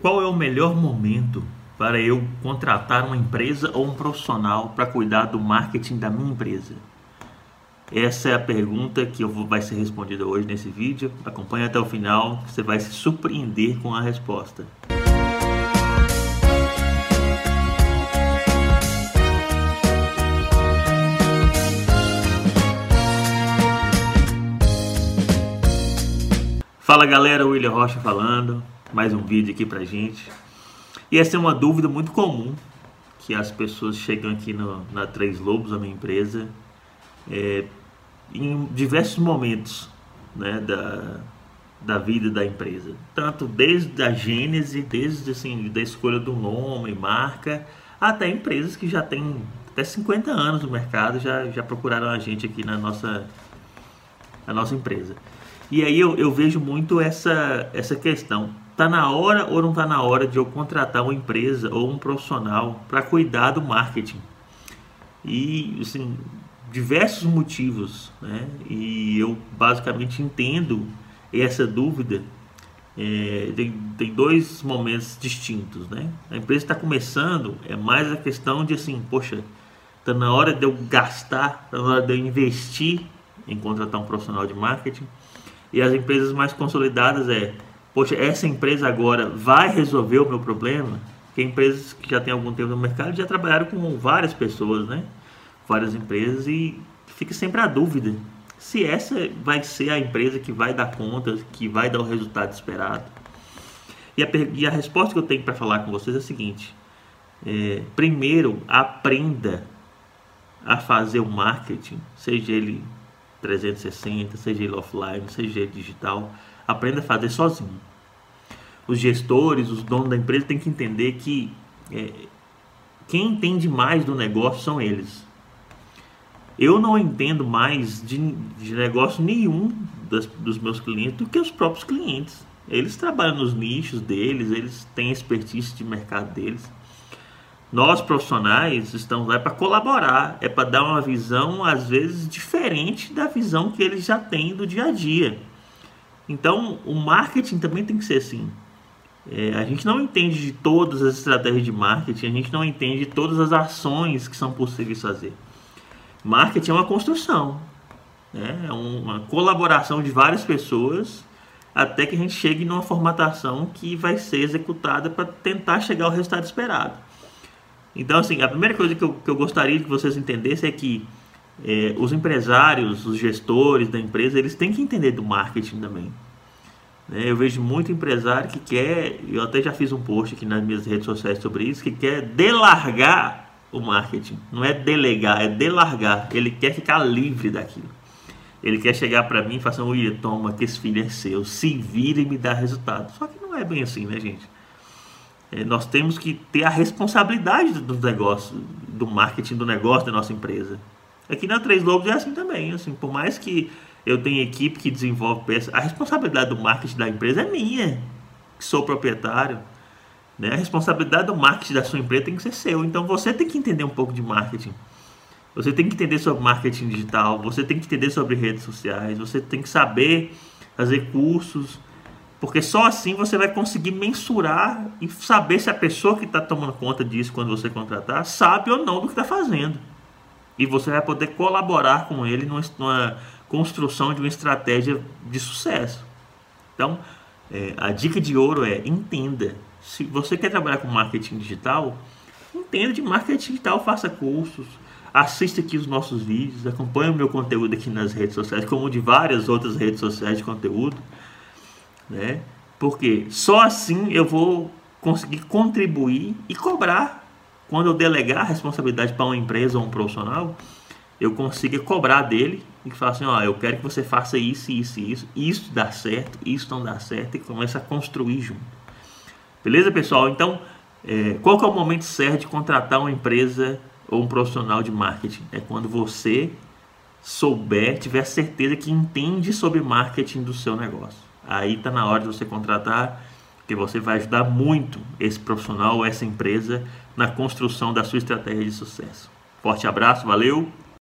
Qual é o melhor momento para eu contratar uma empresa ou um profissional para cuidar do marketing da minha empresa? Essa é a pergunta que eu vou, vai ser respondida hoje nesse vídeo. Acompanhe até o final, você vai se surpreender com a resposta. Fala galera, William Rocha falando mais um vídeo aqui pra gente. E essa é uma dúvida muito comum que as pessoas chegam aqui no, na Três Lobos, a minha empresa, é, em diversos momentos né, da, da vida da empresa. Tanto desde a gênese, desde assim, da escolha do nome, marca, até empresas que já têm até 50 anos no mercado, já, já procuraram a gente aqui na nossa, na nossa empresa. E aí eu, eu vejo muito essa, essa questão Tá na hora ou não tá na hora de eu contratar uma empresa ou um profissional para cuidar do marketing? E assim, diversos motivos, né? E eu basicamente entendo essa dúvida. É, tem, tem dois momentos distintos, né? A empresa está começando, é mais a questão de assim, poxa, tá na hora de eu gastar, tá na hora de eu investir em contratar um profissional de marketing. E as empresas mais consolidadas é poxa, essa empresa agora vai resolver o meu problema? Porque empresas que já têm algum tempo no mercado já trabalharam com várias pessoas, né? Várias empresas e fica sempre a dúvida se essa vai ser a empresa que vai dar conta, que vai dar o resultado esperado. E a, e a resposta que eu tenho para falar com vocês é a seguinte: é, primeiro, aprenda a fazer o marketing, seja ele 360, seja ele offline, seja ele digital aprenda a fazer sozinho. Os gestores, os donos da empresa têm que entender que é, quem entende mais do negócio são eles. Eu não entendo mais de, de negócio nenhum das, dos meus clientes do que os próprios clientes. Eles trabalham nos nichos deles, eles têm expertise de mercado deles. Nós profissionais estamos lá para colaborar, é para dar uma visão às vezes diferente da visão que eles já têm do dia a dia. Então, o marketing também tem que ser assim. É, a gente não entende de todas as estratégias de marketing, a gente não entende de todas as ações que são possíveis fazer. Marketing é uma construção, né? é uma colaboração de várias pessoas até que a gente chegue numa formatação que vai ser executada para tentar chegar ao resultado esperado. Então, assim, a primeira coisa que eu, que eu gostaria que vocês entendessem é que é, os empresários, os gestores da empresa, eles têm que entender do marketing também. Né? Eu vejo muito empresário que quer, eu até já fiz um post aqui nas minhas redes sociais sobre isso, que quer delargar o marketing. Não é delegar, é delargar. Ele quer ficar livre daquilo. Ele quer chegar para mim e falar assim, William, toma, que esse filho é seu, se vira e me dá resultado. Só que não é bem assim, né, gente? É, nós temos que ter a responsabilidade do negócio, do marketing do negócio da nossa empresa. Aqui na Três Lobos é assim também. Assim, por mais que eu tenha equipe que desenvolve peças, a responsabilidade do marketing da empresa é minha, que sou proprietário. Né? A responsabilidade do marketing da sua empresa tem que ser seu. Então você tem que entender um pouco de marketing. Você tem que entender sobre marketing digital, você tem que entender sobre redes sociais, você tem que saber fazer cursos, porque só assim você vai conseguir mensurar e saber se a pessoa que está tomando conta disso quando você contratar sabe ou não do que está fazendo e você vai poder colaborar com ele numa, numa construção de uma estratégia de sucesso. Então, é, a dica de ouro é entenda. Se você quer trabalhar com marketing digital, entenda de marketing digital, faça cursos, assista aqui os nossos vídeos, acompanhe o meu conteúdo aqui nas redes sociais, como de várias outras redes sociais de conteúdo, né? Porque só assim eu vou conseguir contribuir e cobrar quando eu delegar a responsabilidade para uma empresa ou um profissional, eu consiga cobrar dele e falar assim, ó, eu quero que você faça isso, isso e isso, isso dá certo, isso não dá certo, e começa a construir junto. Beleza, pessoal? Então, é, qual que é o momento certo de contratar uma empresa ou um profissional de marketing? É quando você souber, tiver certeza que entende sobre marketing do seu negócio. Aí está na hora de você contratar que você vai ajudar muito esse profissional ou essa empresa na construção da sua estratégia de sucesso. Forte abraço, valeu!